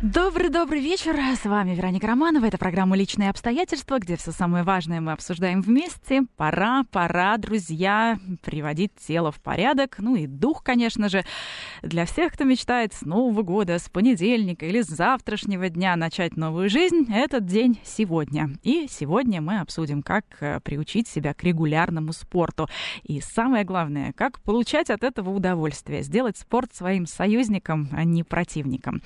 Добрый-добрый вечер. С вами Вероника Романова. Это программа «Личные обстоятельства», где все самое важное мы обсуждаем вместе. Пора, пора, друзья, приводить тело в порядок. Ну и дух, конечно же. Для всех, кто мечтает с Нового года, с понедельника или с завтрашнего дня начать новую жизнь, этот день сегодня. И сегодня мы обсудим, как э, приучить себя к регулярному спорту. И самое главное, как получать от этого удовольствие. Сделать спорт своим союзником, а не противником.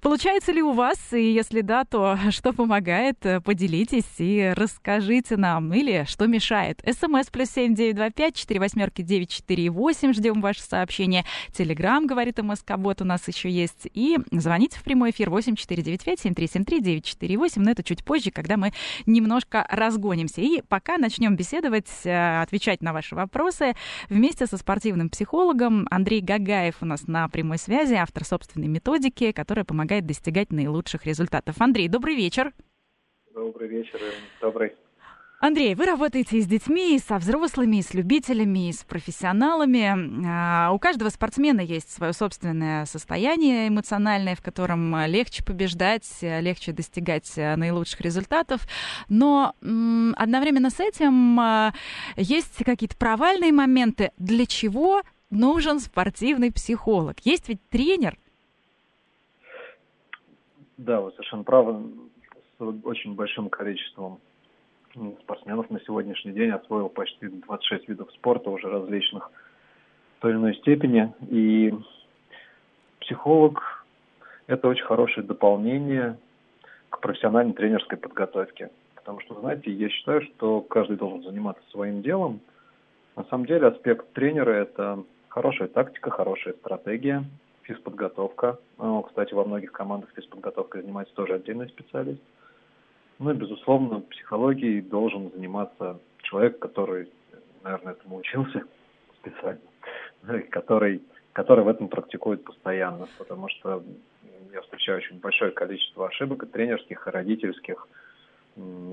Получать Получается ли у вас? И если да, то что помогает? Поделитесь и расскажите нам. Или что мешает? СМС плюс семь девять два пять четыре восьмерки девять четыре восемь. Ждем ваше сообщение. Телеграмм, говорит МСК, вот у нас еще есть. И звоните в прямой эфир восемь четыре девять пять семь три семь три девять четыре восемь. Но это чуть позже, когда мы немножко разгонимся. И пока начнем беседовать, э, отвечать на ваши вопросы вместе со спортивным психологом Андрей Гагаев у нас на прямой связи, автор собственной методики, которая помогает достичь достигать наилучших результатов. Андрей, добрый вечер. Добрый вечер, добрый. Андрей, вы работаете и с детьми, и со взрослыми, и с любителями, и с профессионалами. А, у каждого спортсмена есть свое собственное состояние эмоциональное, в котором легче побеждать, легче достигать наилучших результатов. Но одновременно с этим а, есть какие-то провальные моменты. Для чего нужен спортивный психолог? Есть ведь тренер – да, вы совершенно правы. С очень большим количеством спортсменов на сегодняшний день освоил почти 26 видов спорта уже различных в той или иной степени. И психолог – это очень хорошее дополнение к профессиональной тренерской подготовке. Потому что, знаете, я считаю, что каждый должен заниматься своим делом. На самом деле аспект тренера – это хорошая тактика, хорошая стратегия – физподготовка. Ну, кстати, во многих командах физподготовкой занимается тоже отдельный специалист. Ну и, безусловно, психологией должен заниматься человек, который, наверное, этому учился специально, который, который в этом практикует постоянно, потому что я встречаю очень большое количество ошибок и тренерских, и родительских,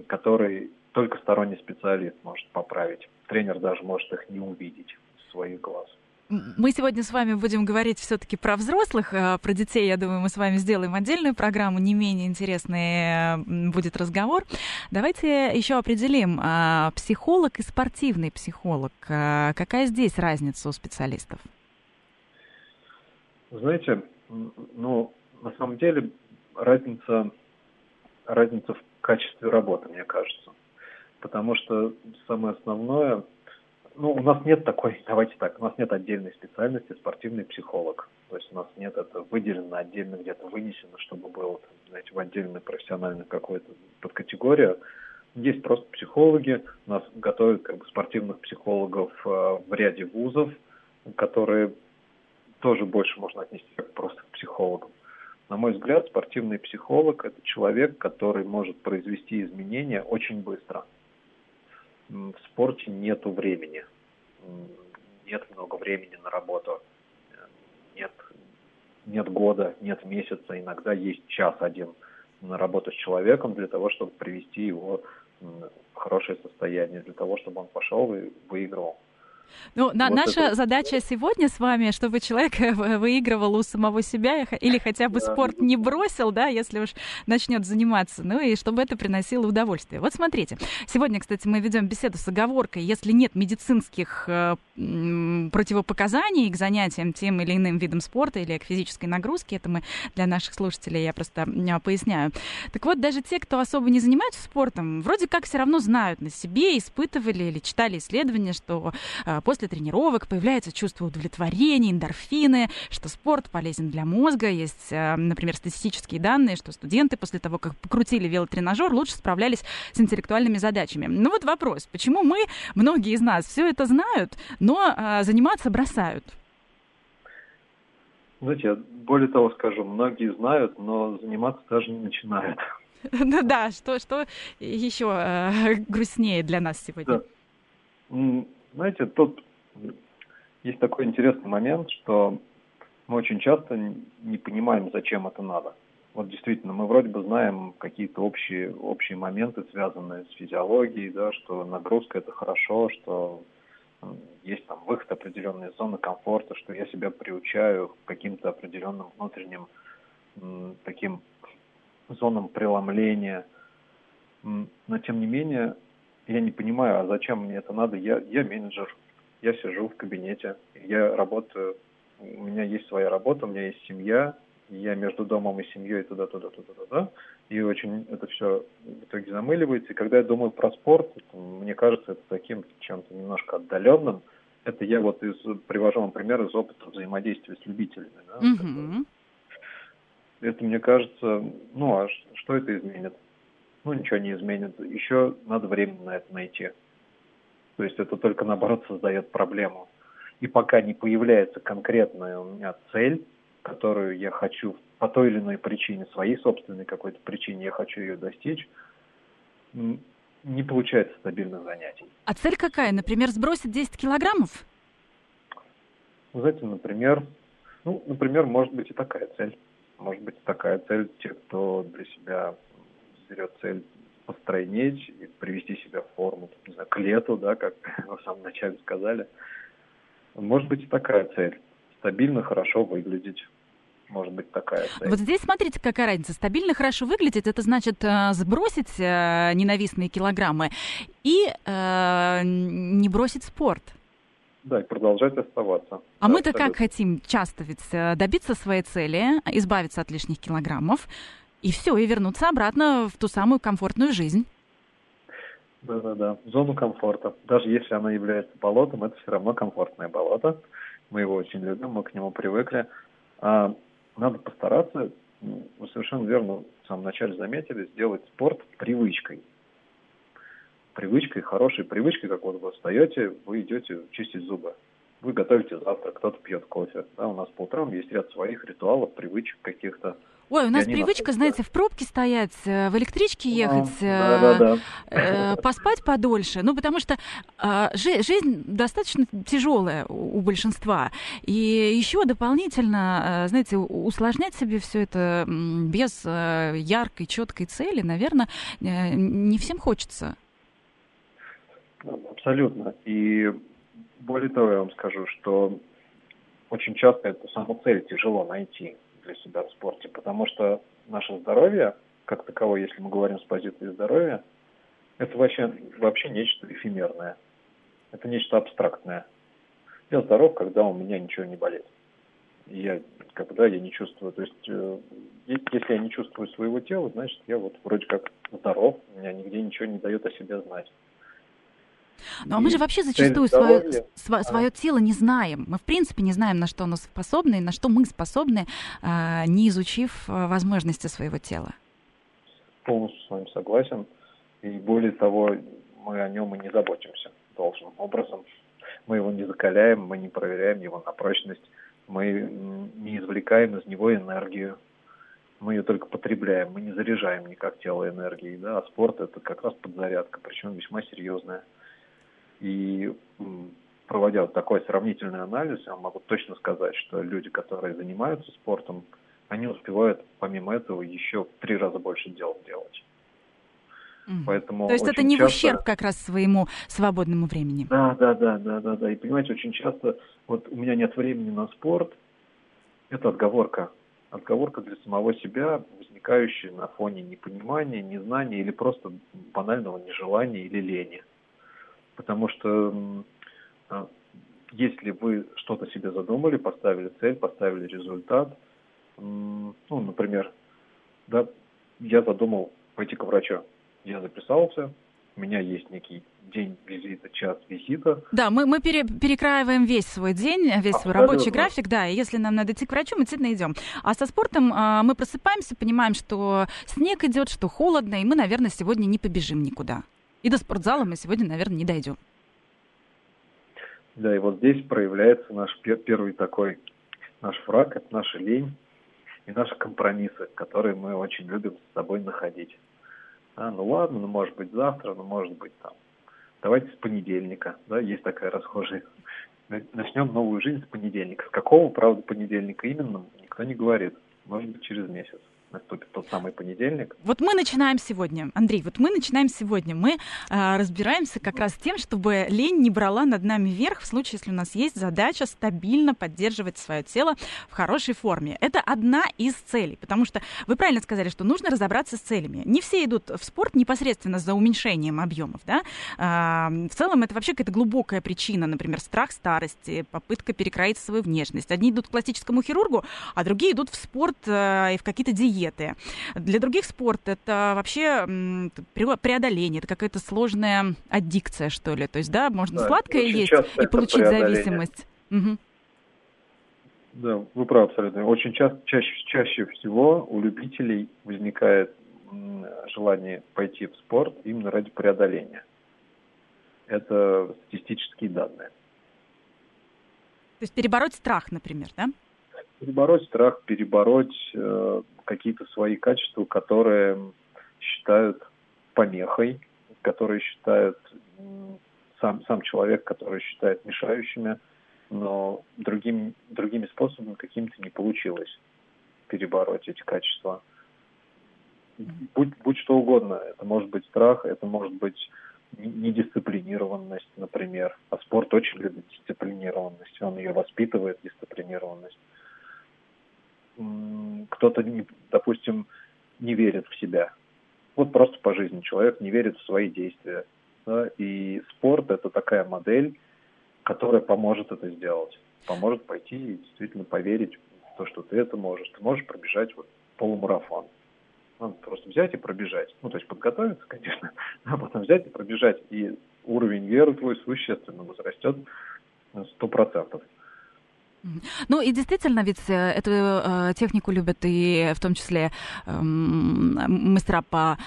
которые только сторонний специалист может поправить. Тренер даже может их не увидеть в своих глаз. Мы сегодня с вами будем говорить все-таки про взрослых, а про детей, я думаю, мы с вами сделаем отдельную программу, не менее интересный будет разговор. Давайте еще определим, а, психолог и спортивный психолог, а, какая здесь разница у специалистов? Знаете, ну, на самом деле разница, разница в качестве работы, мне кажется. Потому что самое основное – ну, у нас нет такой, давайте так, у нас нет отдельной специальности спортивный психолог. То есть у нас нет это выделено отдельно, где-то вынесено, чтобы было, знаете, в отдельную профессиональную какую-то подкатегорию. Есть просто психологи, у нас готовят как бы спортивных психологов э, в ряде вузов, которые тоже больше можно отнести как просто к психологам. На мой взгляд, спортивный психолог – это человек, который может произвести изменения очень быстро – в спорте нету времени. Нет много времени на работу. Нет, нет года, нет месяца. Иногда есть час один на работу с человеком для того, чтобы привести его в хорошее состояние, для того, чтобы он пошел и выигрывал. Ну, на, вот наша это... задача сегодня с вами, чтобы человек выигрывал у самого себя или хотя бы да. спорт не бросил, да, если уж начнет заниматься, ну и чтобы это приносило удовольствие. Вот смотрите, сегодня, кстати, мы ведем беседу с оговоркой, если нет медицинских э, противопоказаний к занятиям тем или иным видом спорта или к физической нагрузке, это мы для наших слушателей, я просто поясняю. Так вот, даже те, кто особо не занимаются спортом, вроде как все равно знают на себе, испытывали или читали исследования, что э, после тренировок появляется чувство удовлетворения, эндорфины, что спорт полезен для мозга. Есть, а, например, статистические данные, что студенты после того, как покрутили велотренажер, лучше справлялись с интеллектуальными задачами. Ну вот вопрос, почему мы, многие из нас, все это знают, но а, заниматься бросают? Знаете, я более того скажу, многие знают, но заниматься даже не начинают. Ну да, что, что еще э, грустнее для нас сегодня? Да. Знаете, тут есть такой интересный момент, что мы очень часто не понимаем, зачем это надо. Вот действительно, мы вроде бы знаем какие-то общие, общие моменты, связанные с физиологией, да, что нагрузка это хорошо, что есть там выход определенной зоны комфорта, что я себя приучаю к каким-то определенным внутренним таким зонам преломления. Но тем не менее, я не понимаю, а зачем мне это надо? Я, я менеджер, я сижу в кабинете, я работаю, у меня есть своя работа, у меня есть семья, я между домом и семьей туда-туда, туда-туда, и очень это все в итоге замыливается. И когда я думаю про спорт, это, мне кажется, это таким чем-то немножко отдаленным. Это я вот из, привожу вам пример из опыта взаимодействия с любителями. Да? Mm-hmm. Это, это, мне кажется, ну а что это изменит? Ну, ничего не изменит. Еще надо время на это найти. То есть это только, наоборот, создает проблему. И пока не появляется конкретная у меня цель, которую я хочу по той или иной причине, своей собственной какой-то причине, я хочу ее достичь, не получается стабильных занятий. А цель какая? Например, сбросить 10 килограммов? Вы знаете, например, ну, например, может быть и такая цель. Может быть и такая цель те, кто для себя берет цель постройнеть и привести себя в форму, не знаю, к лету, да, как вы в самом начале сказали. Может быть и такая цель. Стабильно, хорошо выглядеть может быть такая цель. Вот здесь смотрите, какая разница. Стабильно хорошо выглядеть, это значит э, сбросить э, ненавистные килограммы и э, не бросить спорт. Да, и продолжать оставаться. А да, мы-то как хотим часто ведь э, добиться своей цели, избавиться от лишних килограммов, и все, и вернуться обратно в ту самую комфортную жизнь. Да-да-да, зону комфорта. Даже если она является болотом, это все равно комфортное болото. Мы его очень любим, мы к нему привыкли. А надо постараться, вы совершенно верно в самом начале заметили, сделать спорт привычкой. Привычкой, хорошей привычкой, как вот вы встаете, вы идете чистить зубы. Вы готовите завтрак, кто-то пьет кофе. Да, у нас по утрам есть ряд своих ритуалов, привычек каких-то. Ой, у нас привычка, знаете, в пробке стоять, э, в электричке ехать, а, да, да, да. Э, поспать подольше. Ну, потому что э, жизнь достаточно тяжелая у, у большинства. И еще дополнительно, э, знаете, усложнять себе все это без э, яркой, четкой цели, наверное, э, не всем хочется. Абсолютно. И более того, я вам скажу, что очень часто эту саму цель тяжело найти для себя в спорте, потому что наше здоровье, как таковое, если мы говорим с позиции здоровья, это вообще, вообще нечто эфемерное. Это нечто абстрактное. Я здоров, когда у меня ничего не болит. Я, когда я не чувствую, то есть, э, если я не чувствую своего тела, значит, я вот вроде как здоров, меня нигде ничего не дает о себе знать. Ну а мы же вообще зачастую свое, свое, свое тело не знаем. Мы в принципе не знаем, на что оно способно и на что мы способны, а, не изучив а, возможности своего тела. Полностью с вами согласен. И более того, мы о нем и не заботимся должным образом. Мы его не закаляем, мы не проверяем его на прочность, мы не извлекаем из него энергию, мы ее только потребляем, мы не заряжаем никак тело энергией, да, а спорт это как раз подзарядка, причем весьма серьезная. И проводя вот такой сравнительный анализ, я могу точно сказать, что люди, которые занимаются спортом, они успевают помимо этого еще в три раза больше дел делать. Поэтому То есть это не часто... в ущерб как раз своему свободному времени. Да, да, да, да, да, да. И понимаете, очень часто вот у меня нет времени на спорт. Это отговорка. Отговорка для самого себя, возникающая на фоне непонимания, незнания или просто банального нежелания или лени. Потому что а, если вы что-то себе задумали, поставили цель, поставили результат, ну, например, да, я задумал пойти к врачу. Я записался, у меня есть некий день визита, час визита. Да, мы, мы пере, перекраиваем весь свой день, весь свой рабочий график, да, и если нам надо идти к врачу, мы действительно идем. А со спортом э, мы просыпаемся, понимаем, что снег идет, что холодно, и мы, наверное, сегодня не побежим никуда. И до спортзала мы сегодня, наверное, не дойдем. Да, и вот здесь проявляется наш первый такой наш враг, это наша лень и наши компромиссы, которые мы очень любим с собой находить. А, ну ладно, ну может быть завтра, ну может быть там. Давайте с понедельника, да, есть такая расхожая начнем новую жизнь с понедельника. С какого, правда, понедельника именно, никто не говорит. Может быть, через месяц наступит тот самый понедельник. Вот мы начинаем сегодня, Андрей, вот мы начинаем сегодня. Мы э, разбираемся как раз тем, чтобы лень не брала над нами верх в случае, если у нас есть задача стабильно поддерживать свое тело в хорошей форме. Это одна из целей, потому что вы правильно сказали, что нужно разобраться с целями. Не все идут в спорт непосредственно за уменьшением объемов, да. Э, в целом это вообще какая-то глубокая причина, например, страх старости, попытка перекроить свою внешность. Одни идут к классическому хирургу, а другие идут в спорт э, и в какие-то диеты диеты. Для других спорт это вообще преодоление, это какая-то сложная аддикция, что ли. То есть, да, можно да, сладкое есть и получить зависимость. Угу. Да, вы правы абсолютно. Очень часто, чаще, чаще всего у любителей возникает желание пойти в спорт именно ради преодоления. Это статистические данные. То есть перебороть страх, например, да? Перебороть страх, перебороть э, какие-то свои качества, которые считают помехой, которые считают сам, сам человек, который считает мешающими, но другим, другими способами какими-то не получилось перебороть эти качества. Будь, будь что угодно, это может быть страх, это может быть недисциплинированность, например. А спорт очень любит дисциплинированность, он ее воспитывает, дисциплинированность кто-то, допустим, не верит в себя. Вот просто по жизни человек не верит в свои действия. Да? И спорт – это такая модель, которая поможет это сделать. Поможет пойти и действительно поверить в то, что ты это можешь. Ты можешь пробежать вот полумарафон. Надо просто взять и пробежать. Ну, то есть подготовиться, конечно, а потом взять и пробежать. И уровень веры твой существенно возрастет сто процентов. Ну и действительно, ведь э, эту э, технику любят и в том числе э, мастера по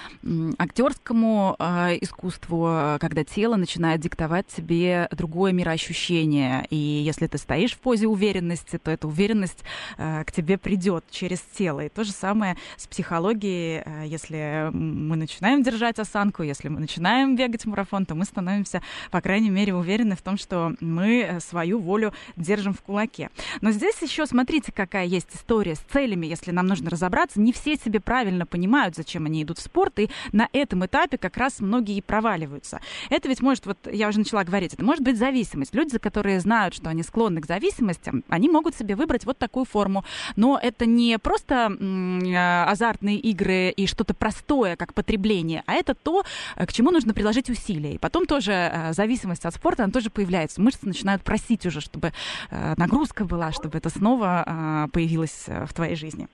актерскому э, искусству, когда тело начинает диктовать тебе другое мироощущение. И если ты стоишь в позе уверенности, то эта уверенность э, к тебе придет через тело. И то же самое с психологией. Э, если мы начинаем держать осанку, если мы начинаем бегать марафон, то мы становимся, по крайней мере, уверены в том, что мы э, свою волю держим в кулаке. Но здесь еще смотрите, какая есть история с целями, если нам нужно разобраться. Не все себе правильно понимают, зачем они идут в спорт, и на этом этапе как раз многие проваливаются. Это ведь может, вот я уже начала говорить, это может быть зависимость. Люди, которые знают, что они склонны к зависимостям, они могут себе выбрать вот такую форму. Но это не просто э, азартные игры и что-то простое, как потребление, а это то, э, к чему нужно приложить усилия. И потом тоже э, зависимость от спорта, она тоже появляется. Мышцы начинают просить уже, чтобы нагрузка попытка была, чтобы это снова а, появилось э, в твоей жизни?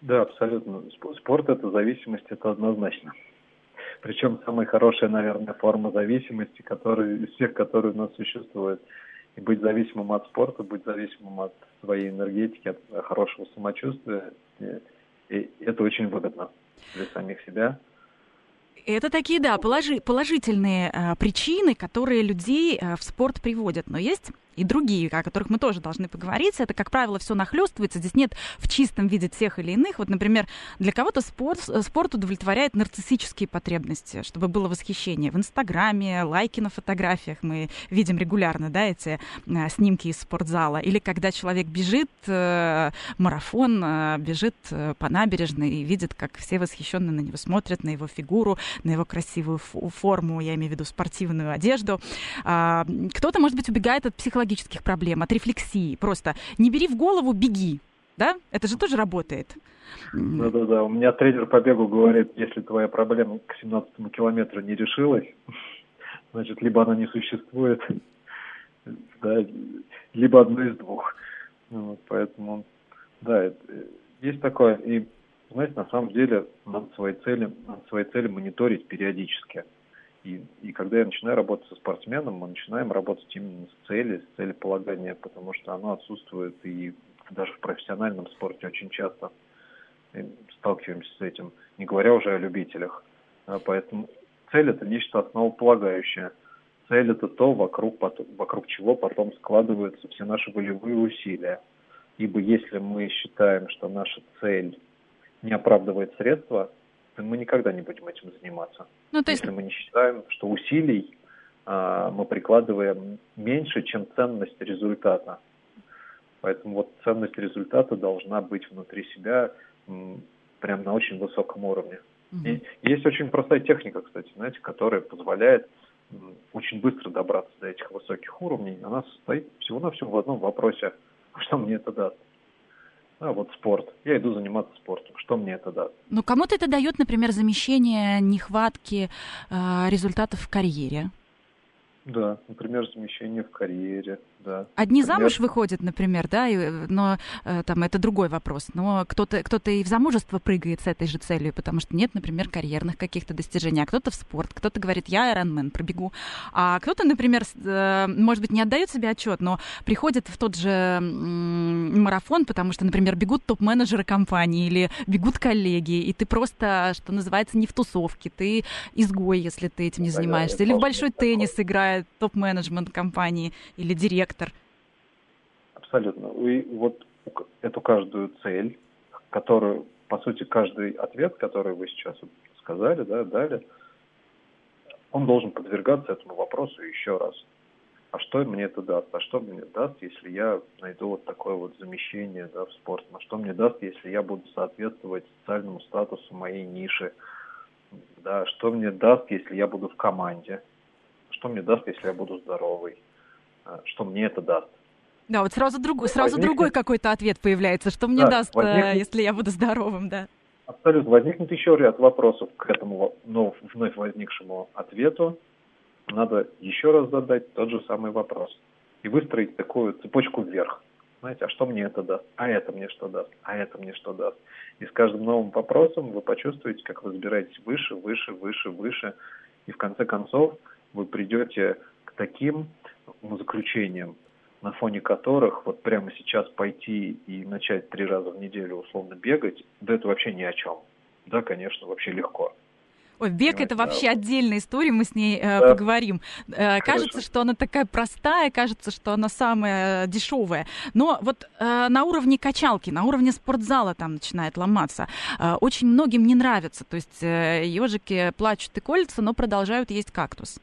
Да, абсолютно. Спорт – это зависимость, это однозначно. Причем самая хорошая, наверное, форма зависимости, которые, из всех, которые у нас существуют. И быть зависимым от спорта, быть зависимым от своей энергетики, от хорошего самочувствия, и, и это очень выгодно для самих себя, это такие, да, положи, положительные э, причины, которые людей э, в спорт приводят. Но есть и другие, о которых мы тоже должны поговорить. Это, как правило, все нахлестывается. Здесь нет в чистом виде тех или иных. Вот, например, для кого-то спорт, спорт удовлетворяет нарциссические потребности, чтобы было восхищение. В Инстаграме, лайки на фотографиях мы видим регулярно, да, эти э, снимки из спортзала. Или когда человек бежит э, марафон, э, бежит э, по набережной и видит, как все восхищенно на него смотрят, на его фигуру, на его красивую форму, я имею в виду спортивную одежду. А, кто-то, может быть, убегает от психологических психологических проблем, от рефлексии. Просто не бери в голову, беги. Да? Это же тоже работает. Да-да-да. У меня тренер по бегу говорит, если твоя проблема к 17 километру не решилась, значит, либо она не существует, да, либо одно из двух. Вот, поэтому, да, это, есть такое. И, знаете, на самом деле надо свои цели, надо свои цели мониторить периодически. И, и когда я начинаю работать со спортсменом, мы начинаем работать именно с цели, с целеполагания, потому что оно отсутствует и даже в профессиональном спорте очень часто сталкиваемся с этим, не говоря уже о любителях. А поэтому цель это нечто основополагающее. Цель это то, вокруг, вокруг чего потом складываются все наши волевые усилия. Ибо если мы считаем, что наша цель не оправдывает средства, мы никогда не будем этим заниматься. Ну, то есть... Если мы не считаем, что усилий а, мы прикладываем меньше, чем ценность результата. Поэтому вот ценность результата должна быть внутри себя прям на очень высоком уровне. Угу. И есть очень простая техника, кстати, знаете, которая позволяет очень быстро добраться до этих высоких уровней. Она состоит всего-навсего в одном вопросе, что мне это даст. А вот спорт. Я иду заниматься спортом. Что мне это даст? Ну, кому-то это дает, например, замещение нехватки э, результатов в карьере. Да, например, замещение в карьере, да. Одни например... замуж выходят, например, да, и, но э, там это другой вопрос. Но кто-то кто и в замужество прыгает с этой же целью, потому что нет, например, карьерных каких-то достижений. А кто-то в спорт, кто-то говорит, я Ironman пробегу. А кто-то, например, э, может быть, не отдает себе отчет, но приходит в тот же э, марафон, потому что, например, бегут топ-менеджеры компании или бегут коллеги, и ты просто, что называется, не в тусовке, ты изгой, если ты этим не занимаешься. Или в большой теннис играешь топ-менеджмент компании или директор? Абсолютно. И вот эту каждую цель, которую, по сути, каждый ответ, который вы сейчас сказали, да, дали, он должен подвергаться этому вопросу еще раз. А что мне это даст? А что мне даст, если я найду вот такое вот замещение да, в спорт? А что мне даст, если я буду соответствовать социальному статусу моей ниши? Да, что мне даст, если я буду в команде? что мне даст, если я буду здоровый, что мне это даст. Да, вот сразу, друг, сразу возникнет... другой какой-то ответ появляется, что мне да, даст, э, возникнет... если я буду здоровым, да. Абсолютно. Возникнет еще ряд вопросов к этому ну, вновь возникшему ответу. Надо еще раз задать тот же самый вопрос и выстроить такую цепочку вверх. Знаете, а что мне это даст? А это мне что даст? А это мне что даст? И с каждым новым вопросом вы почувствуете, как вы забираетесь выше, выше, выше, выше. И в конце концов вы придете к таким заключениям, на фоне которых вот прямо сейчас пойти и начать три раза в неделю условно бегать, да это вообще ни о чем. Да, конечно, вообще легко. Ой, бег это вообще да. отдельная история, мы с ней э, да. поговорим. Э, кажется, что она такая простая, кажется, что она самая дешевая. Но вот э, на уровне качалки, на уровне спортзала там начинает ломаться. Э, очень многим не нравится. То есть э, ежики плачут и колются, но продолжают есть кактус.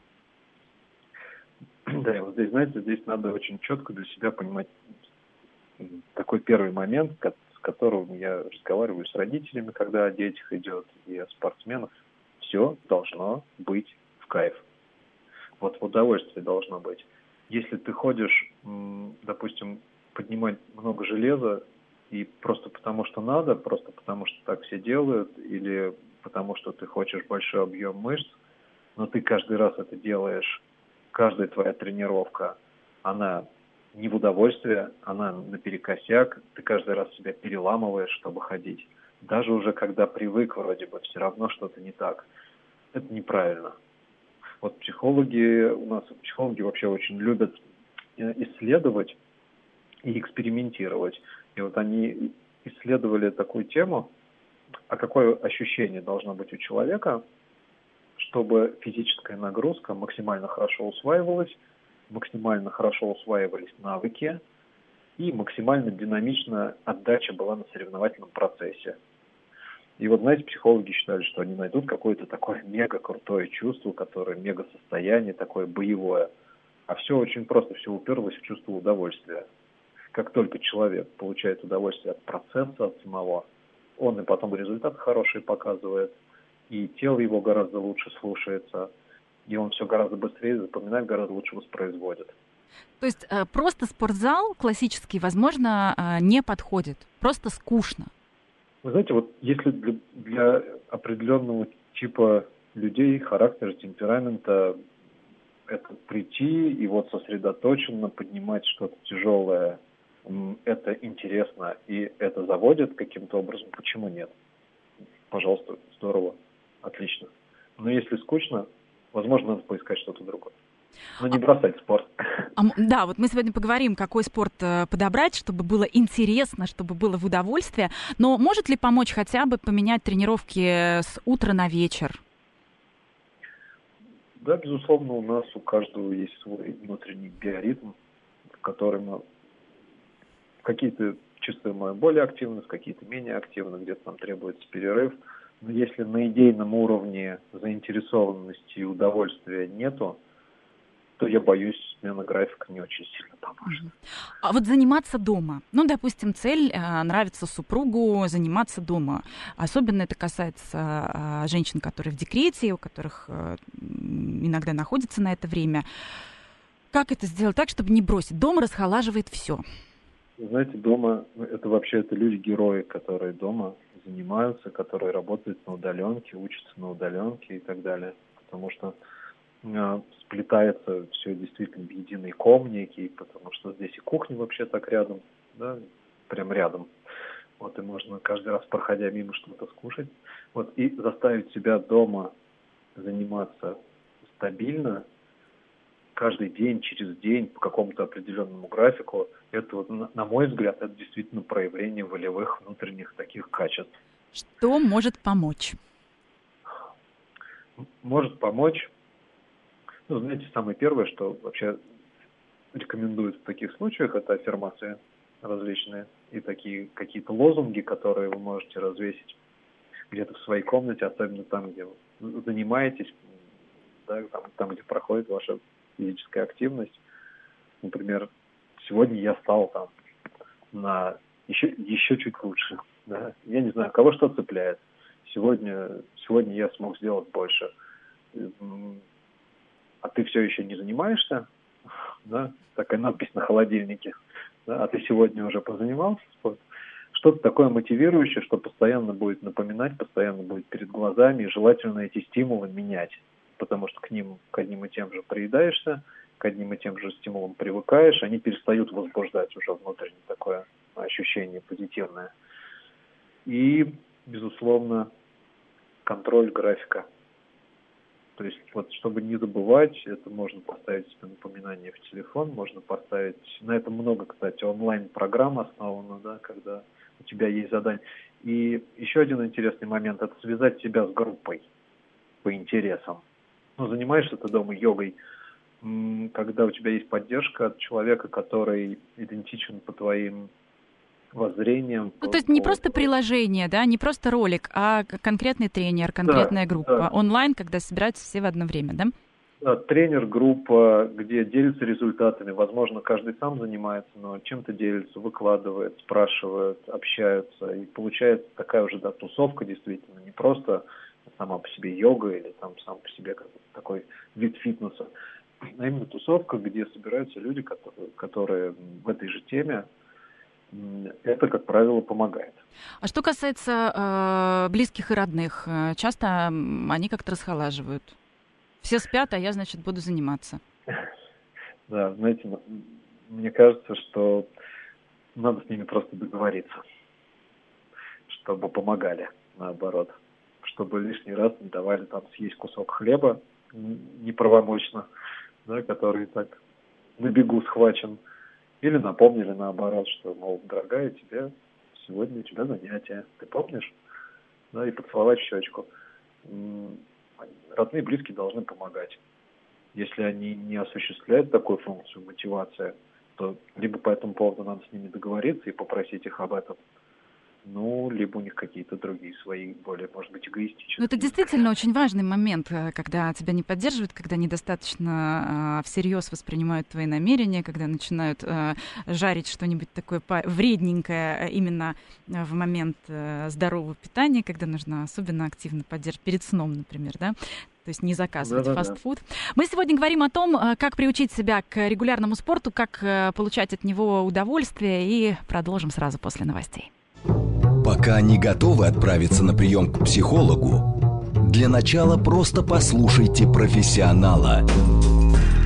Да, и вот здесь, знаете, здесь надо очень четко для себя понимать такой первый момент, с которым я разговариваю с родителями, когда о детях идет, и о спортсменах. Все должно быть в кайф. Вот в удовольствие должно быть. Если ты ходишь, допустим, поднимать много железа, и просто потому что надо, просто потому что так все делают, или потому что ты хочешь большой объем мышц, но ты каждый раз это делаешь каждая твоя тренировка, она не в удовольствие, она наперекосяк, ты каждый раз себя переламываешь, чтобы ходить. Даже уже когда привык вроде бы, все равно что-то не так. Это неправильно. Вот психологи, у нас психологи вообще очень любят э, исследовать и экспериментировать. И вот они исследовали такую тему, а какое ощущение должно быть у человека, чтобы физическая нагрузка максимально хорошо усваивалась, максимально хорошо усваивались навыки и максимально динамично отдача была на соревновательном процессе. И вот, знаете, психологи считали, что они найдут какое-то такое мега крутое чувство, которое мега состояние, такое боевое. А все очень просто, все уперлось в чувство удовольствия. Как только человек получает удовольствие от процесса, от самого, он и потом результат хороший показывает – и тело его гораздо лучше слушается, и он все гораздо быстрее запоминает, гораздо лучше воспроизводит. То есть э, просто спортзал классический, возможно, э, не подходит, просто скучно. Вы знаете, вот если для, для определенного типа людей, характера, темперамента, это прийти и вот сосредоточенно поднимать что-то тяжелое, это интересно и это заводит каким-то образом, почему нет? Пожалуйста, здорово отлично. Но если скучно, возможно, надо поискать что-то другое. Но не а бросать спорт. А, да, вот мы сегодня поговорим, какой спорт э, подобрать, чтобы было интересно, чтобы было в удовольствие. Но может ли помочь хотя бы поменять тренировки с утра на вечер? Да, безусловно, у нас у каждого есть свой внутренний биоритм, в котором какие-то чувствуем более активность, какие-то менее активны, где-то нам требуется перерыв – но если на идейном уровне заинтересованности и удовольствия нету, то я боюсь, смена графика не очень сильно поможет. А вот заниматься дома. Ну, допустим, цель э, нравится супругу заниматься дома. Особенно это касается э, женщин, которые в декрете, у которых э, иногда находятся на это время. Как это сделать так, чтобы не бросить? Дом расхолаживает все. Знаете, дома это вообще это люди-герои, которые дома занимаются, которые работают на удаленке, учатся на удаленке и так далее. Потому что э, сплетается все действительно в единый ком некий, потому что здесь и кухня вообще так рядом, да, прям рядом. Вот и можно каждый раз, проходя мимо, что-то скушать. Вот и заставить себя дома заниматься стабильно, каждый день, через день, по какому-то определенному графику, это, вот, на мой взгляд, это действительно проявление волевых внутренних таких качеств. Что может помочь? Может помочь, ну, знаете, самое первое, что вообще рекомендуют в таких случаях, это аффирмации различные и такие какие-то лозунги, которые вы можете развесить где-то в своей комнате, особенно там, где вы занимаетесь, да, там, там, где проходит ваша физическая активность. Например, сегодня я стал там на еще, еще чуть лучше. Да? Я не знаю, кого что цепляет. Сегодня, сегодня я смог сделать больше. А ты все еще не занимаешься? Да? Такая надпись на холодильнике. Да? А ты сегодня уже позанимался спортом? Что-то такое мотивирующее, что постоянно будет напоминать, постоянно будет перед глазами, и желательно эти стимулы менять потому что к ним, к одним и тем же приедаешься, к одним и тем же стимулам привыкаешь, они перестают возбуждать уже внутреннее такое ощущение позитивное. И, безусловно, контроль графика. То есть, вот, чтобы не забывать, это можно поставить себе напоминание в телефон, можно поставить, на этом много, кстати, онлайн-программ основано, да, когда у тебя есть задание. И еще один интересный момент – это связать себя с группой по интересам ну, занимаешься ты дома йогой, когда у тебя есть поддержка от человека, который идентичен по твоим воззрениям. Ну, то есть не просто приложение, да, не просто ролик, а конкретный тренер, конкретная да, группа. Да. Онлайн, когда собираются все в одно время, да? Да, тренер, группа, где делятся результатами. Возможно, каждый сам занимается, но чем-то делится, выкладывает, спрашивает, общаются. И получается такая уже, да, тусовка действительно. Не просто сама по себе йога или там сам по себе такой вид фитнеса, а именно тусовка, где собираются люди, которые, которые в этой же теме, это, как правило, помогает. А что касается э, близких и родных, э, часто они как-то расхолаживают. Все спят, а я, значит, буду заниматься. Да, знаете, мне кажется, что надо с ними просто договориться, чтобы помогали, наоборот чтобы лишний раз не давали там съесть кусок хлеба неправомочно, да, который так на бегу схвачен. Или напомнили наоборот, что, мол, дорогая, тебе сегодня у тебя занятие, ты помнишь? Да, и поцеловать в щечку. Родные и близкие должны помогать. Если они не осуществляют такую функцию мотивация, то либо по этому поводу надо с ними договориться и попросить их об этом, ну, либо у них какие-то другие свои, более, может быть, эгоистичные. Ну, это действительно очень важный момент, э, когда тебя не поддерживают, когда недостаточно э, всерьез воспринимают твои намерения, когда начинают э, жарить что-нибудь такое вредненькое э, именно в момент э, здорового питания, когда нужно особенно активно поддерживать перед сном, например, да, то есть не заказывать да, фастфуд. Мы сегодня говорим о том, как приучить себя к регулярному спорту, как получать от него удовольствие, и продолжим сразу после новостей. Пока не готовы отправиться на прием к психологу, для начала просто послушайте профессионала.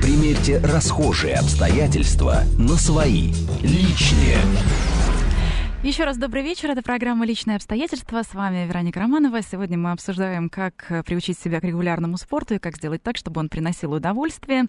Примерьте расхожие обстоятельства на свои, личные. Еще раз добрый вечер. Это программа «Личные обстоятельства». С вами Вероника Романова. Сегодня мы обсуждаем, как приучить себя к регулярному спорту и как сделать так, чтобы он приносил удовольствие.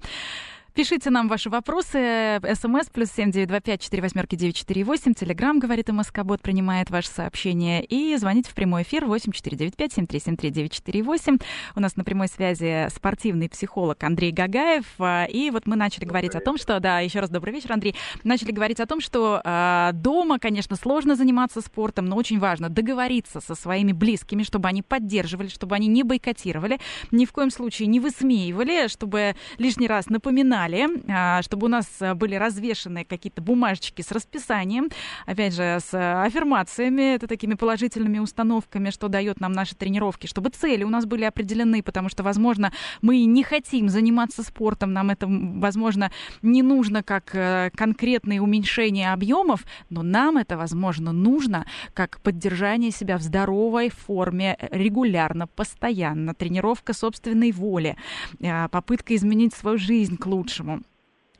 Пишите нам ваши вопросы. СМС плюс семь девять два пять четыре восьмерки девять четыре восемь. Телеграмм, говорит МСК Бот, принимает ваши сообщения. И звоните в прямой эфир восемь четыре девять пять семь три семь три девять четыре восемь. У нас на прямой связи спортивный психолог Андрей Гагаев. А, и вот мы начали говорить о том, что... Да, еще раз добрый вечер, Андрей. Начали говорить о том, что э, дома, конечно, сложно заниматься спортом, но очень важно договориться со своими близкими, чтобы они поддерживали, чтобы они не бойкотировали, ни в коем случае не высмеивали, чтобы лишний раз напоминали зале, а, чтобы у нас были развешаны какие-то бумажечки с расписанием, опять же, с аффирмациями, это такими положительными установками, что дает нам наши тренировки, чтобы цели у нас были определены, потому что, возможно, мы не хотим заниматься спортом, нам это, возможно, не нужно как э, конкретное уменьшение объемов, но нам это, возможно, нужно как поддержание себя в здоровой форме регулярно, постоянно, тренировка собственной воли, э, попытка изменить свою жизнь к лучшему.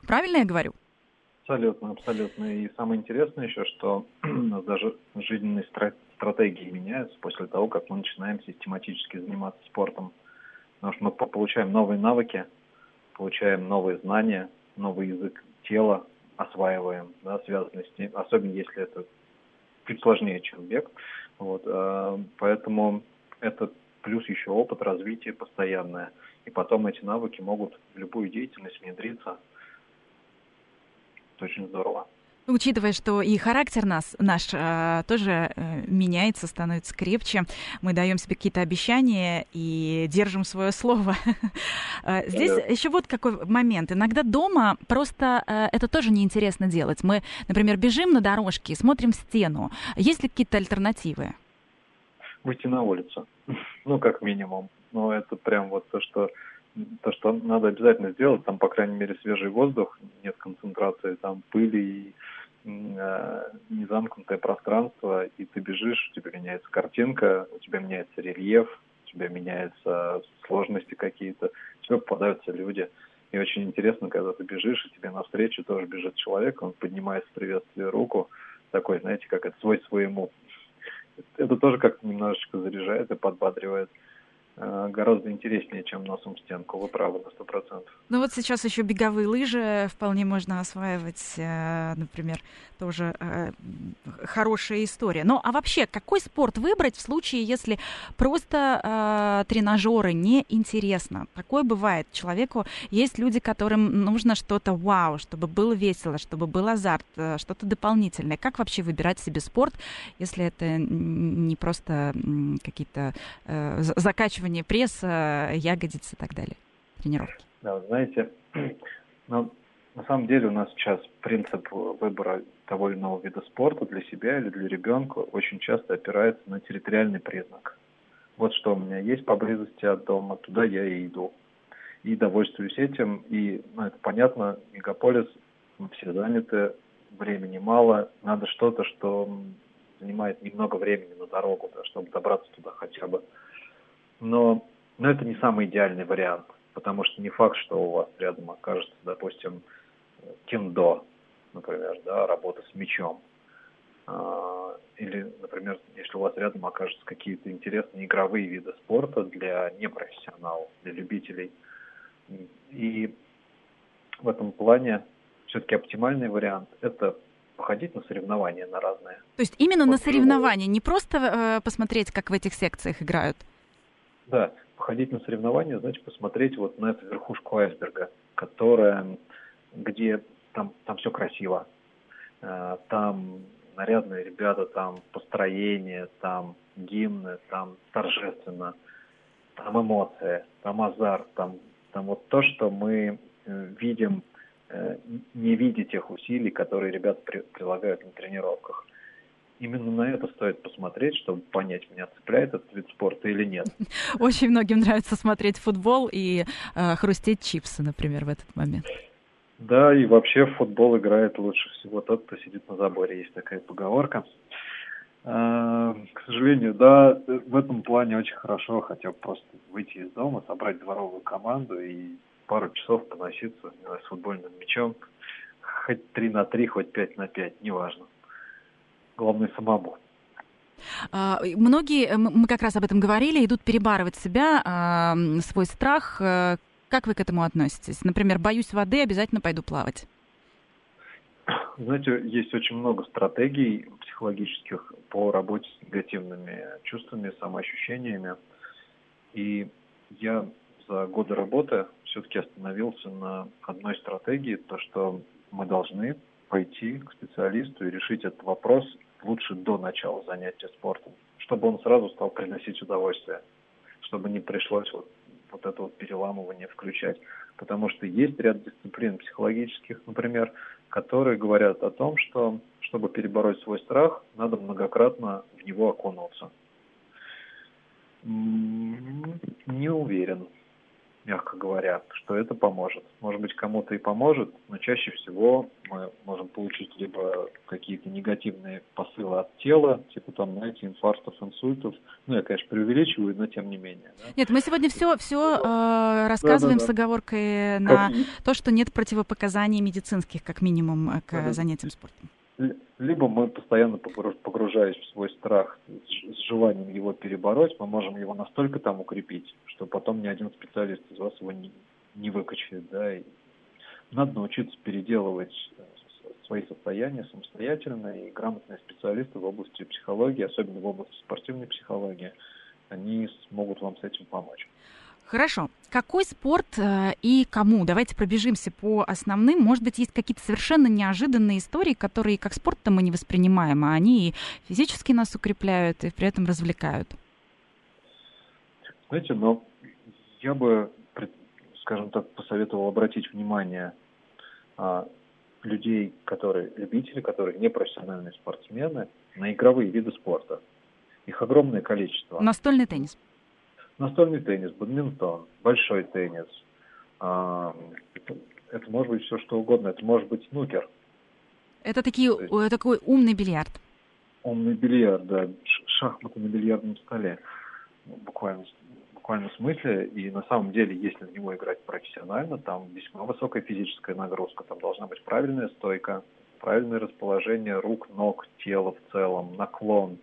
Правильно я говорю? Абсолютно, абсолютно. И самое интересное еще, что даже жизненные стратегии меняются после того, как мы начинаем систематически заниматься спортом. Потому что мы получаем новые навыки, получаем новые знания, новый язык тела осваиваем, да, связанный с ним, особенно если это чуть сложнее, чем бег. Вот, э, поэтому это плюс еще опыт развития постоянное. И потом эти навыки могут в любую деятельность внедриться. Это очень здорово. Учитывая, что и характер нас, наш э, тоже э, меняется, становится крепче, мы даем себе какие-то обещания и держим свое слово. Э, здесь да. еще вот какой момент. Иногда дома просто э, это тоже неинтересно делать. Мы, например, бежим на дорожке, смотрим в стену. Есть ли какие-то альтернативы? Выйти на улицу. Ну, как минимум. Но это прям вот то, что то, что надо обязательно сделать, там, по крайней мере, свежий воздух, нет концентрации там пыли и э, незамкнутое пространство, и ты бежишь, у тебя меняется картинка, у тебя меняется рельеф, у тебя меняются сложности какие-то, у тебя попадаются люди. И очень интересно, когда ты бежишь, и тебе навстречу тоже бежит человек, он поднимает в приветствие руку, такой, знаете, как это свой своему. Это тоже как-то немножечко заряжает и подбадривает. Э, гораздо интереснее, чем носом в стенку. Вы правы на сто процентов. Ну вот сейчас еще беговые лыжи вполне можно осваивать, э, например, тоже э, хорошая история. Ну а вообще, какой спорт выбрать в случае, если просто тренажеры не интересно? Такое бывает. Человеку есть люди, которым нужно что-то вау, чтобы было весело, чтобы был азарт, что-то дополнительное. Как вообще выбирать себе спорт, если это не просто какие-то закачивания скручивание пресса, ягодиц и так далее, тренировки? Да, знаете, ну, на самом деле у нас сейчас принцип выбора того или иного вида спорта для себя или для ребенка очень часто опирается на территориальный признак. Вот что у меня есть поблизости от дома, туда я и иду. И довольствуюсь этим. И, ну, это понятно, мегаполис, мы все заняты, времени мало, надо что-то, что занимает немного времени на дорогу, да, чтобы добраться туда хотя бы. Но, но это не самый идеальный вариант, потому что не факт, что у вас рядом окажется, допустим, кендо, например, да, работа с мячом. А, или, например, если у вас рядом окажутся какие-то интересные игровые виды спорта для непрофессионалов, для любителей. И в этом плане все-таки оптимальный вариант – это походить на соревнования на разные. То есть именно вот на соревнования, не просто э, посмотреть, как в этих секциях играют? Да, походить на соревнования, значит посмотреть вот на эту верхушку айсберга, которая, где там, там все красиво, э, там нарядные ребята, там построение, там гимны, там торжественно, там эмоции, там азарт, там, там вот то, что мы э, видим, э, не видя тех усилий, которые ребята прилагают на тренировках именно на это стоит посмотреть, чтобы понять, меня цепляет этот вид спорта или нет. Очень многим нравится смотреть футбол и э, хрустеть чипсы, например, в этот момент. Да, и вообще в футбол играет лучше всего тот, кто сидит на заборе. Есть такая поговорка. А, к сожалению, да, в этом плане очень хорошо хотя бы просто выйти из дома, собрать дворовую команду и пару часов поноситься с футбольным мячом. Хоть три на три, хоть пять на пять, неважно главное самому. А, многие, мы как раз об этом говорили, идут перебарывать себя, а, свой страх. Э, как вы к этому относитесь? Например, боюсь воды, обязательно пойду плавать. Знаете, есть очень много стратегий психологических по работе с негативными чувствами, самоощущениями. И я за годы работы все-таки остановился на одной стратегии, то, что мы должны пойти к специалисту и решить этот вопрос лучше до начала занятия спортом, чтобы он сразу стал приносить удовольствие, чтобы не пришлось вот вот это вот переламывание включать. Потому что есть ряд дисциплин психологических, например, которые говорят о том, что чтобы перебороть свой страх, надо многократно в него окунуться. Не уверен мягко говоря, что это поможет. Может быть, кому-то и поможет, но чаще всего мы можем получить либо какие-то негативные посылы от тела, типа там, знаете, инфарктов, инсультов. Ну, я, конечно, преувеличиваю, но тем не менее. Да? Нет, мы сегодня все, все э, рассказываем да, да, да. с оговоркой на как... то, что нет противопоказаний медицинских, как минимум, к да, занятиям спортом либо мы постоянно погружаясь в свой страх с желанием его перебороть, мы можем его настолько там укрепить, что потом ни один специалист из вас его не, не выкачает, да, и надо научиться переделывать э, свои состояния самостоятельно, и грамотные специалисты в области психологии, особенно в области спортивной психологии, они смогут вам с этим помочь. Хорошо. Какой спорт э, и кому? Давайте пробежимся по основным. Может быть, есть какие-то совершенно неожиданные истории, которые как спорт-то мы не воспринимаем, а они и физически нас укрепляют, и при этом развлекают. Знаете, но я бы, скажем так, посоветовал обратить внимание а, людей, которые любители, которые не профессиональные спортсмены, на игровые виды спорта. Их огромное количество. Настольный теннис настольный теннис, бадминтон, большой теннис. А, это, это может быть все что угодно. Это может быть снукер. Это такие, есть, такой умный бильярд. Умный бильярд, да. Шахматы на бильярдном столе. Ну, буквально, буквально в смысле. И на самом деле, если в него играть профессионально, там весьма высокая физическая нагрузка. Там должна быть правильная стойка, правильное расположение рук, ног, тела в целом, наклон,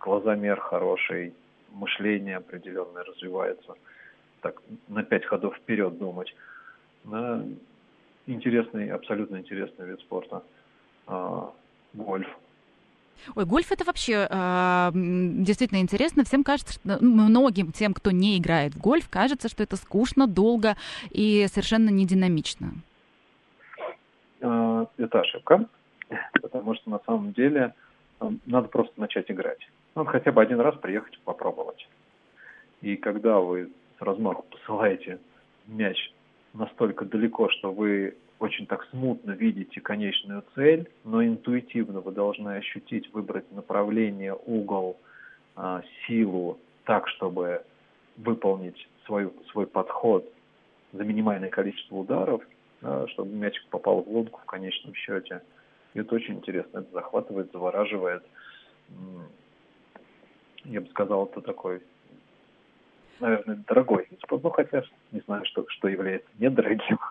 глазомер хороший, мышление определенное развивается, так на пять ходов вперед думать. Да, интересный, абсолютно интересный вид спорта. А, гольф. Ой, гольф это вообще э, действительно интересно. Всем кажется, что ну, многим тем, кто не играет в гольф, кажется, что это скучно, долго и совершенно не динамично. Э, это ошибка, потому что на самом деле э, надо просто начать играть. Надо хотя бы один раз приехать попробовать. И когда вы с размаху посылаете мяч настолько далеко, что вы очень так смутно видите конечную цель, но интуитивно вы должны ощутить, выбрать направление, угол, а, силу так, чтобы выполнить свой, свой подход за минимальное количество ударов, чтобы мячик попал в лунку в конечном счете. И это очень интересно, это захватывает, завораживает я бы сказал, это такой, наверное, дорогой вид спорта. Ну, хотя не знаю, что, что является недорогим.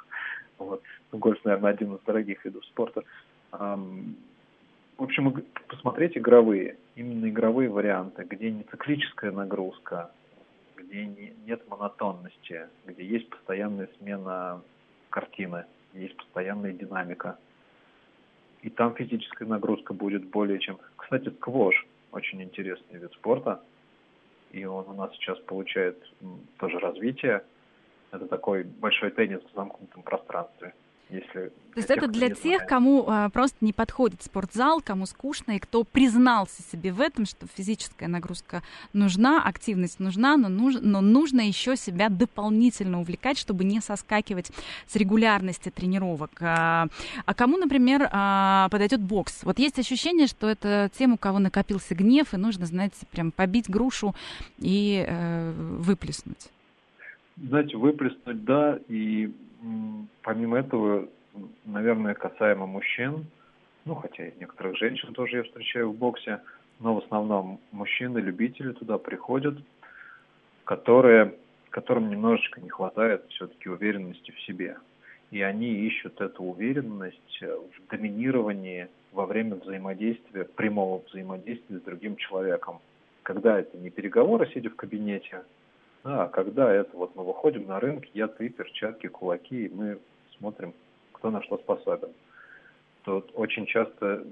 Вот. Ну, гольф, наверное, один из дорогих видов спорта. В общем, посмотреть игровые, именно игровые варианты, где не циклическая нагрузка, где не, нет монотонности, где есть постоянная смена картины, есть постоянная динамика. И там физическая нагрузка будет более чем... Кстати, сквош очень интересный вид спорта, и он у нас сейчас получает тоже развитие. Это такой большой теннис в замкнутом пространстве. Если То есть это для тех, кому а, просто не подходит спортзал, кому скучно, и кто признался себе в этом, что физическая нагрузка нужна, активность нужна, но, нуж, но нужно еще себя дополнительно увлекать, чтобы не соскакивать с регулярности тренировок. А, а кому, например, а, подойдет бокс? Вот есть ощущение, что это тем, у кого накопился гнев, и нужно, знаете, прям побить грушу и э, выплеснуть. Знаете, выплеснуть, да, и помимо этого, наверное, касаемо мужчин, ну, хотя и некоторых женщин тоже я встречаю в боксе, но в основном мужчины, любители туда приходят, которые, которым немножечко не хватает все-таки уверенности в себе. И они ищут эту уверенность в доминировании во время взаимодействия, прямого взаимодействия с другим человеком. Когда это не переговоры, сидя в кабинете, а когда это вот мы выходим на рынок, я, ты, перчатки, кулаки, и мы смотрим, кто на что способен. Тут очень часто,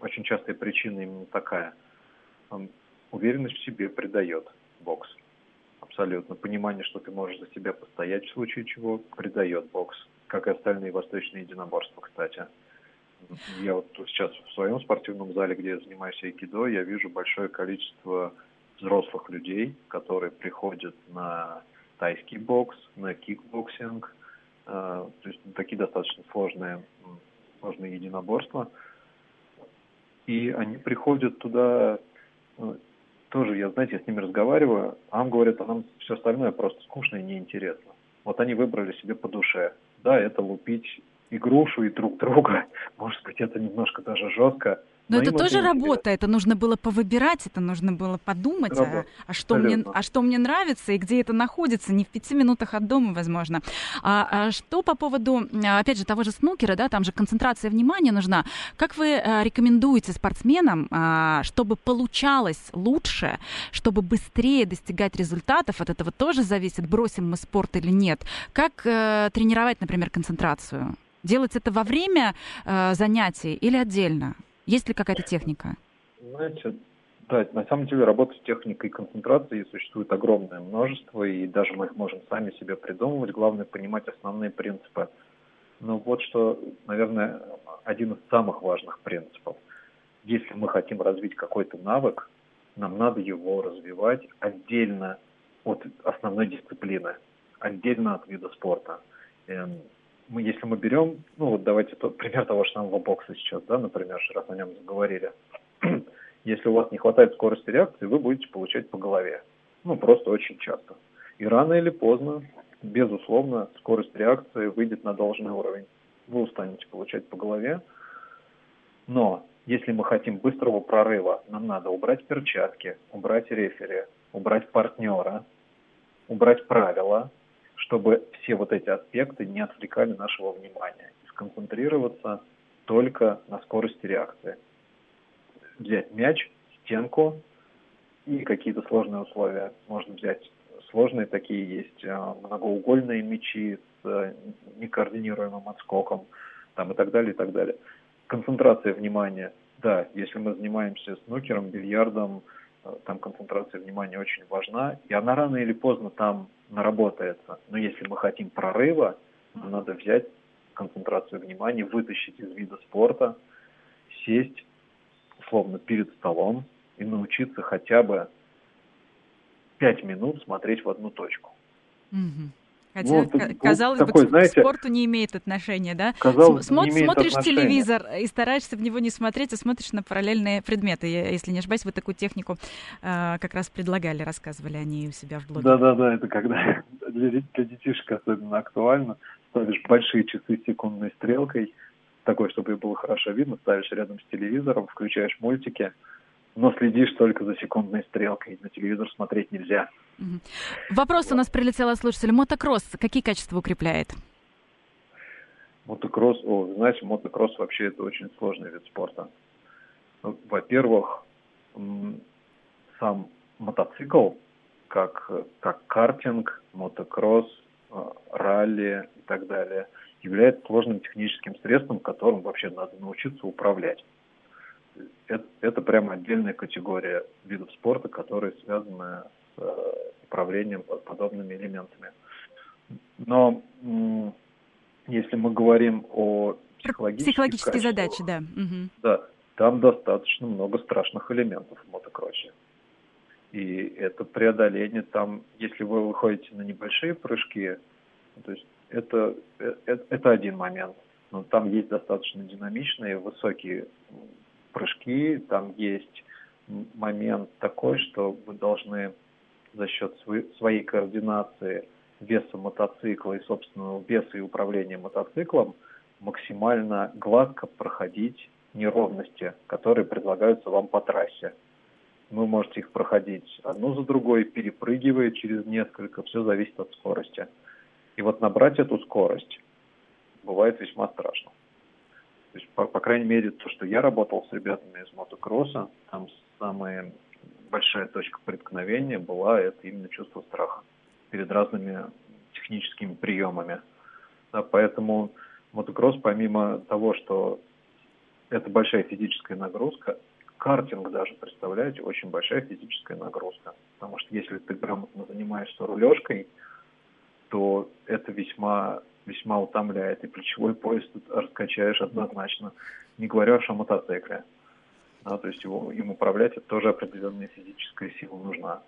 очень частая причина именно такая. Уверенность в себе придает бокс. Абсолютно. Понимание, что ты можешь за себя постоять в случае чего, придает бокс. Как и остальные восточные единоборства, кстати. Я вот сейчас в своем спортивном зале, где я занимаюсь айкидо, я вижу большое количество взрослых людей, которые приходят на тайский бокс, на кикбоксинг, то есть такие достаточно сложные, сложные единоборства. И они приходят туда, тоже, я, знаете, я с ними разговариваю, а нам говорят, а нам все остальное просто скучно и неинтересно. Вот они выбрали себе по душе. Да, это лупить и грушу, и друг друга. Может быть, это немножко даже жестко. Но, это тоже работа, это нужно было повыбирать, это нужно было подумать, а, а, что мне, а что мне нравится и где это находится, не в пяти минутах от дома, возможно. А, а что по поводу, опять же, того же снукера, да, там же концентрация внимания нужна. Как вы а, рекомендуете спортсменам, а, чтобы получалось лучше, чтобы быстрее достигать результатов, от этого тоже зависит, бросим мы спорт или нет. Как а, тренировать, например, концентрацию? Делать это во время э, занятий или отдельно? Есть ли какая-то техника? Знаете, да, на самом деле работа с техникой концентрации существует огромное множество, и даже мы их можем сами себе придумывать. Главное понимать основные принципы. Но вот что, наверное, один из самых важных принципов. Если мы хотим развить какой-то навык, нам надо его развивать отдельно от основной дисциплины, отдельно от вида спорта. Мы, если мы берем, ну вот давайте пример того же самого бокса сейчас, да, например, раз о нем заговорили. если у вас не хватает скорости реакции, вы будете получать по голове. Ну, просто очень часто. И рано или поздно, безусловно, скорость реакции выйдет на должный уровень. Вы устанете получать по голове. Но если мы хотим быстрого прорыва, нам надо убрать перчатки, убрать рефери, убрать партнера, убрать правила, чтобы все вот эти аспекты не отвлекали нашего внимания и сконцентрироваться только на скорости реакции. Взять мяч, стенку и какие-то сложные условия. Можно взять сложные такие есть, а, многоугольные мячи с э, некоординируемым отскоком там, и так далее, и так далее. Концентрация внимания. Да, если мы занимаемся снукером, бильярдом, э, там концентрация внимания очень важна, и она рано или поздно там наработается. Но если мы хотим прорыва, нам надо взять концентрацию внимания, вытащить из вида спорта, сесть, условно, перед столом и научиться хотя бы пять минут смотреть в одну точку. Угу. Хотя, ну, казалось такой, бы, к знаете, спорту не имеет отношения, да? Казалось, Смо- не смотришь отношения. телевизор и стараешься в него не смотреть, а смотришь на параллельные предметы. Я, если не ошибаюсь, вы такую технику э, как раз предлагали, рассказывали они у себя в блоге. Да-да-да, это когда для, для детишек особенно актуально. Ставишь большие часы с секундной стрелкой, такой, чтобы было хорошо видно, ставишь рядом с телевизором, включаешь мультики, но следишь только за секундной стрелкой. На телевизор смотреть нельзя. Вопрос у нас прилетел от слушателя. Мотокросс какие качества укрепляет? Мотокросс, о, знаете, мотокросс вообще это очень сложный вид спорта. Ну, во-первых, сам мотоцикл, как, как картинг, мотокросс, э, ралли и так далее, является сложным техническим средством, которым вообще надо научиться управлять. Это, это прямо отдельная категория видов спорта, которые связаны Э, управлением подобными элементами. Но если мы говорим о психологических психологические задачи, да. Угу. Да, там достаточно много страшных элементов в мотокроссе. И это преодоление там, если вы выходите на небольшие прыжки, то есть это, это, э, это один момент. Но там есть достаточно динамичные, высокие прыжки, там есть момент такой, что вы должны за счет своей координации веса мотоцикла и собственного веса и управления мотоциклом максимально гладко проходить неровности, которые предлагаются вам по трассе. Вы можете их проходить одну за другой, перепрыгивая через несколько, все зависит от скорости. И вот набрать эту скорость бывает весьма страшно. То есть, по, по крайней мере, то, что я работал с ребятами из мотокросса, там самые большая точка преткновения была это именно чувство страха перед разными техническими приемами. Да, поэтому мотокросс, помимо того, что это большая физическая нагрузка, картинг даже, представляете, очень большая физическая нагрузка. Потому что если ты грамотно занимаешься рулежкой, то это весьма, весьма утомляет. И плечевой пояс тут раскачаешь однозначно, не говоря уж о мотоцикле да, то есть его, им управлять это тоже определенная физическая сила нужна.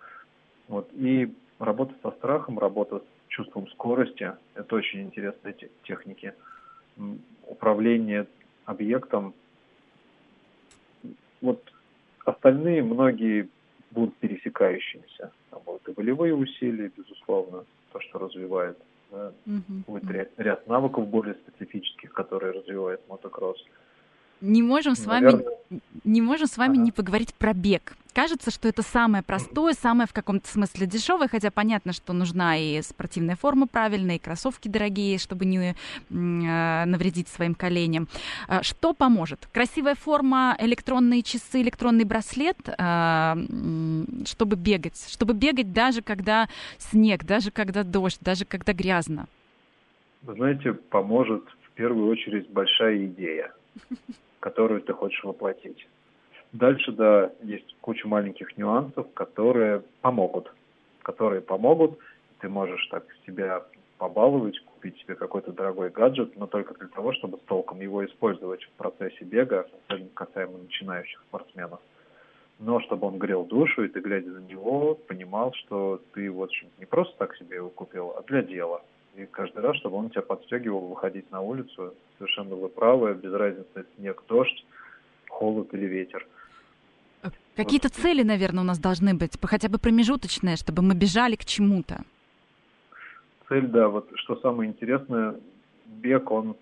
Вот. И работа со страхом, работа с чувством скорости – это очень интересные техники. Управление объектом. Вот остальные многие будут пересекающимися. Там будут и волевые усилия, безусловно, то, что развивает. Угу. Будет ряд навыков более специфических, которые развивает мотокросс. Не можем с вами, не можем с вами ага. не поговорить про бег. Кажется, что это самое простое, самое в каком-то смысле дешевое, хотя понятно, что нужна и спортивная форма правильная, и кроссовки дорогие, чтобы не э, навредить своим коленям. А что поможет? Красивая форма, электронные часы, электронный браслет, э, чтобы бегать, чтобы бегать даже когда снег, даже когда дождь, даже когда грязно. Вы знаете, поможет в первую очередь большая идея которую ты хочешь воплотить. Дальше, да, есть куча маленьких нюансов, которые помогут. Которые помогут. Ты можешь так себя побаловать, купить себе какой-то дорогой гаджет, но только для того, чтобы толком его использовать в процессе бега, особенно касаемо начинающих спортсменов. Но чтобы он грел душу, и ты, глядя на него, понимал, что ты вот не просто так себе его купил, а для дела – и каждый раз, чтобы он тебя подстегивал выходить на улицу. Совершенно вы правы, без разницы, снег, дождь, холод или ветер. А какие-то вот. цели, наверное, у нас должны быть, хотя бы промежуточные, чтобы мы бежали к чему-то. Цель, да, вот что самое интересное, бег, он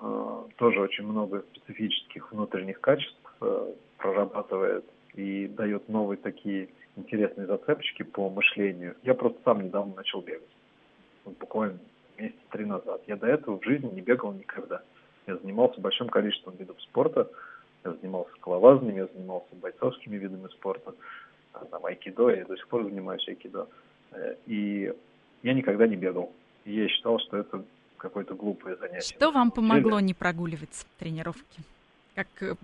э, тоже очень много специфических внутренних качеств э, прорабатывает и дает новые такие интересные зацепочки по мышлению. Я просто сам недавно начал бегать буквально месяца три назад. Я до этого в жизни не бегал никогда. Я занимался большим количеством видов спорта. Я занимался скалолазанием, я занимался бойцовскими видами спорта, а, там, айкидо, я до сих пор занимаюсь айкидо. Э, и я никогда не бегал. И я считал, что это какое-то глупое занятие. Что вам помогло не прогуливать тренировки? как э,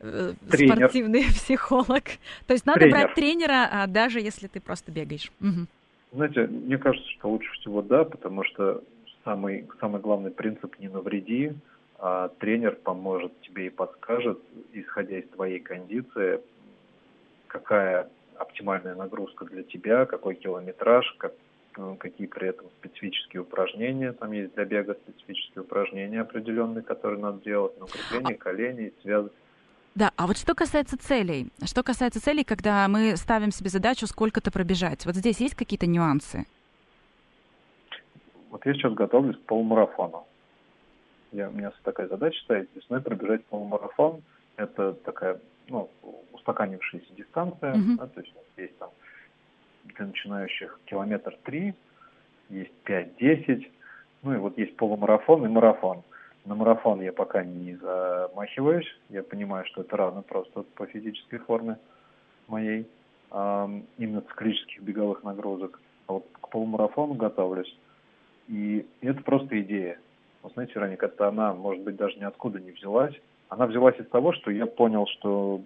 э спортивный психолог. То есть надо Тренер. брать тренера, а даже если ты просто бегаешь. Угу. Знаете, мне кажется, что лучше всего да, потому что самый, самый главный принцип «не навреди», а тренер поможет тебе и подскажет, исходя из твоей кондиции, какая оптимальная нагрузка для тебя, какой километраж, как, ну, какие при этом специфические упражнения, там есть для бега специфические упражнения определенные, которые надо делать, на укрепление коленей, связок. Да, а вот что касается целей, что касается целей, когда мы ставим себе задачу сколько-то пробежать, вот здесь есть какие-то нюансы? Вот я сейчас готовлюсь к полумарафону. Я, у меня такая задача стоит весной пробежать полумарафон. Это такая, ну, устаканившаяся дистанция, uh-huh. да, то есть есть там для начинающих километр три, есть пять-десять, ну и вот есть полумарафон и марафон. На марафон я пока не замахиваюсь. Я понимаю, что это рано просто по физической форме моей, именно циклических беговых нагрузок. А вот к полумарафону готовлюсь. И это просто идея. Вот знаете, Раник, это она, может быть, даже ниоткуда не взялась. Она взялась из того, что я понял, что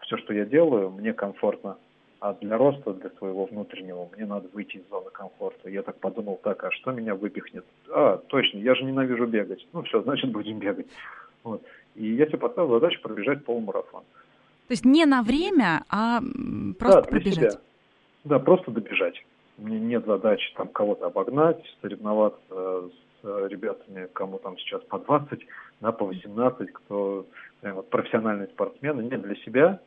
все, что я делаю, мне комфортно а для роста, для своего внутреннего, мне надо выйти из зоны комфорта. Я так подумал, так, а что меня выпихнет? А, точно, я же ненавижу бегать. Ну все, значит, будем бегать. Вот. И я себе поставил задачу пробежать полумарафон. То есть не на время, а просто да, пробежать? Себя. Да, просто добежать. Мне нет задачи там кого-то обогнать, соревноваться с ребятами, кому там сейчас по 20, да, по 18, кто прям вот профессиональные спортсмены. Нет, для себя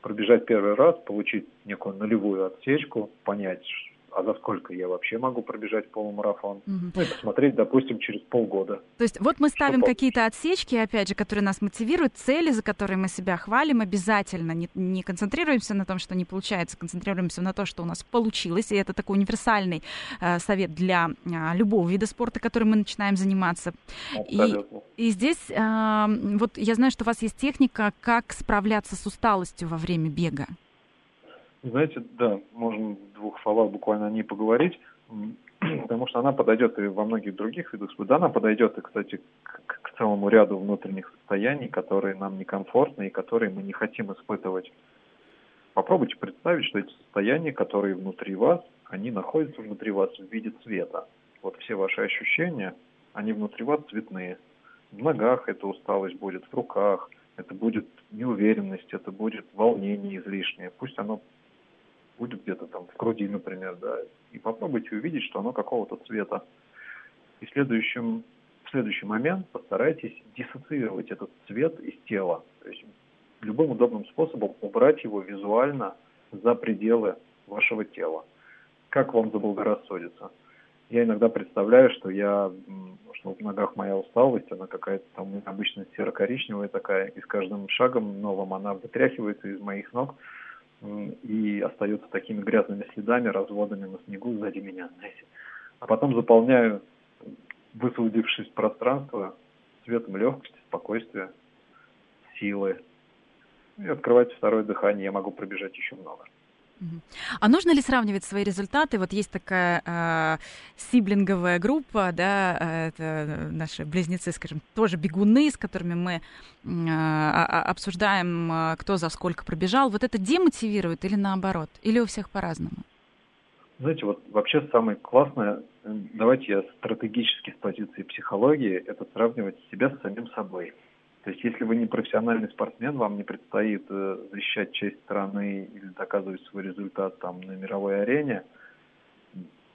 пробежать первый раз, получить некую нулевую отсечку, понять, а за сколько я вообще могу пробежать полумарафон. Угу. Ну и посмотреть, допустим, через полгода. То есть вот мы ставим какие-то отсечки, опять же, которые нас мотивируют, цели, за которые мы себя хвалим обязательно. Не, не концентрируемся на том, что не получается, концентрируемся на то, что у нас получилось. И это такой универсальный э, совет для э, любого вида спорта, которым мы начинаем заниматься. И, и здесь э, вот я знаю, что у вас есть техника, как справляться с усталостью во время бега. Знаете, да, можно в двух словах буквально о ней поговорить, потому что она подойдет и во многих других видах спорта. Она подойдет и, кстати, к, к целому ряду внутренних состояний, которые нам некомфортны и которые мы не хотим испытывать. Попробуйте представить, что эти состояния, которые внутри вас, они находятся внутри вас в виде цвета. Вот все ваши ощущения, они внутри вас цветные. В ногах эта усталость будет, в руках, это будет неуверенность, это будет волнение излишнее. Пусть оно будет где-то там в груди, например, да, и попробуйте увидеть, что оно какого-то цвета. И в следующем, в следующий момент постарайтесь диссоциировать этот цвет из тела. То есть любым удобным способом убрать его визуально за пределы вашего тела. Как вам заблагорассудится. Я иногда представляю, что я, что в ногах моя усталость, она какая-то там обычно серо-коричневая такая, и с каждым шагом новым она вытряхивается из моих ног и остается такими грязными следами, разводами на снегу сзади меня, знаете. А потом заполняю высвободившись пространство цветом легкости, спокойствия, силы. И открывать второе дыхание я могу пробежать еще много. А нужно ли сравнивать свои результаты? Вот есть такая э, сиблинговая группа, да, э, это наши близнецы, скажем, тоже бегуны, с которыми мы э, обсуждаем, э, кто за сколько пробежал. Вот это демотивирует или наоборот? Или у всех по-разному? Знаете, вот вообще самое классное, давайте я стратегически с позиции психологии, это сравнивать себя с самим собой. То есть, если вы не профессиональный спортсмен, вам не предстоит э, защищать честь страны или доказывать свой результат там на мировой арене,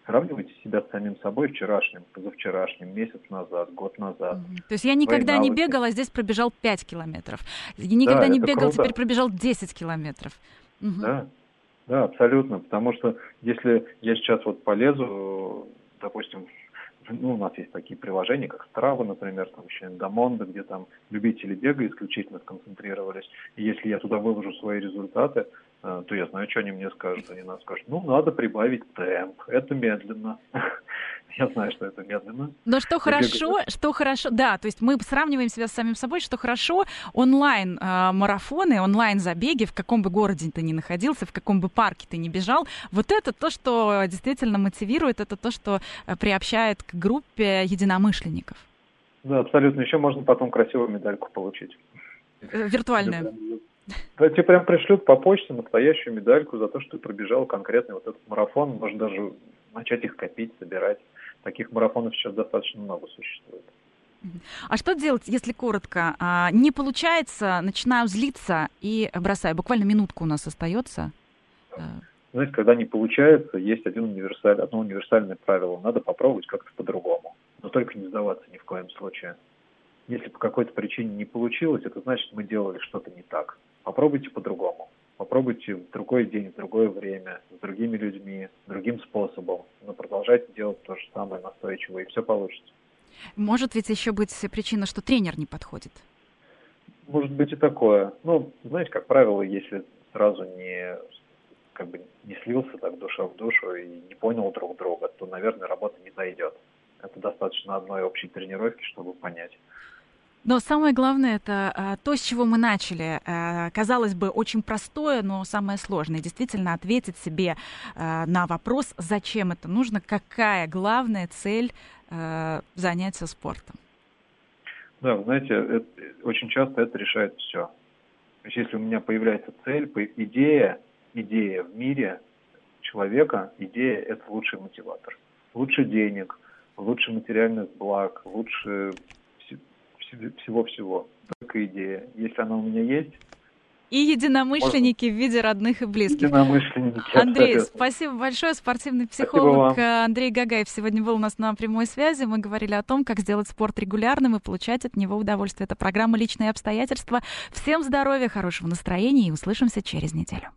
сравнивайте себя с самим собой вчерашним, позавчерашним, месяц назад, год назад. Mm-hmm. То есть я никогда не бегала, здесь пробежал 5 километров. Я никогда да, не бегал, круто. теперь пробежал 10 километров. Mm-hmm. Да, да, абсолютно. Потому что если я сейчас вот полезу, допустим, ну, у нас есть такие приложения, как Strava, например, там еще Эндомонда, где там любители бега исключительно сконцентрировались. И если я туда выложу свои результаты, э, то я знаю, что они мне скажут. Они нам скажут, ну, надо прибавить темп, это медленно. Я знаю, что это медленно. Но что хорошо, что хорошо, да, то есть мы сравниваем себя с самим собой, что хорошо онлайн э, марафоны, онлайн забеги, в каком бы городе ты ни находился, в каком бы парке ты ни бежал, вот это то, что действительно мотивирует, это то, что э, приобщает к группе единомышленников. Да, абсолютно. Еще можно потом красивую медальку получить. Э, виртуальную. Да, тебе прям пришлют по почте настоящую медальку за то, что ты пробежал конкретный вот этот марафон. Можно даже начать их копить, собирать. Таких марафонов сейчас достаточно много существует. А что делать, если коротко? А, не получается, начинаю злиться и бросаю. Буквально минутку у нас остается. Знаете, когда не получается, есть один универсаль, одно универсальное правило. Надо попробовать как-то по-другому. Но только не сдаваться ни в коем случае. Если по какой-то причине не получилось, это значит, мы делали что-то не так. Попробуйте по-другому. Попробуйте в другой день, в другое время, с другими людьми, другим способом. Но продолжайте делать то же самое настойчиво, и все получится. Может ведь еще быть причина, что тренер не подходит? Может быть и такое. Ну, знаете, как правило, если сразу не как бы не слился так душа в душу и не понял друг друга, то, наверное, работа не зайдет. Это достаточно одной общей тренировки, чтобы понять. Но самое главное это а, то, с чего мы начали. А, казалось бы, очень простое, но самое сложное. Действительно ответить себе а, на вопрос, зачем это нужно, какая главная цель занятия спортом. Да, вы знаете, это, очень часто это решает все. То есть если у меня появляется цель, идея, идея в мире человека, идея – это лучший мотиватор. Лучше денег, лучше материальных благ, лучше всего-всего. Только идея. Если она у меня есть, и единомышленники Можно... в виде родных и близких. Единомышленники. Андрей, абсолютно. спасибо большое. Спортивный психолог Андрей Гагаев сегодня был у нас на прямой связи. Мы говорили о том, как сделать спорт регулярным и получать от него удовольствие. Это программа «Личные обстоятельства». Всем здоровья, хорошего настроения и услышимся через неделю.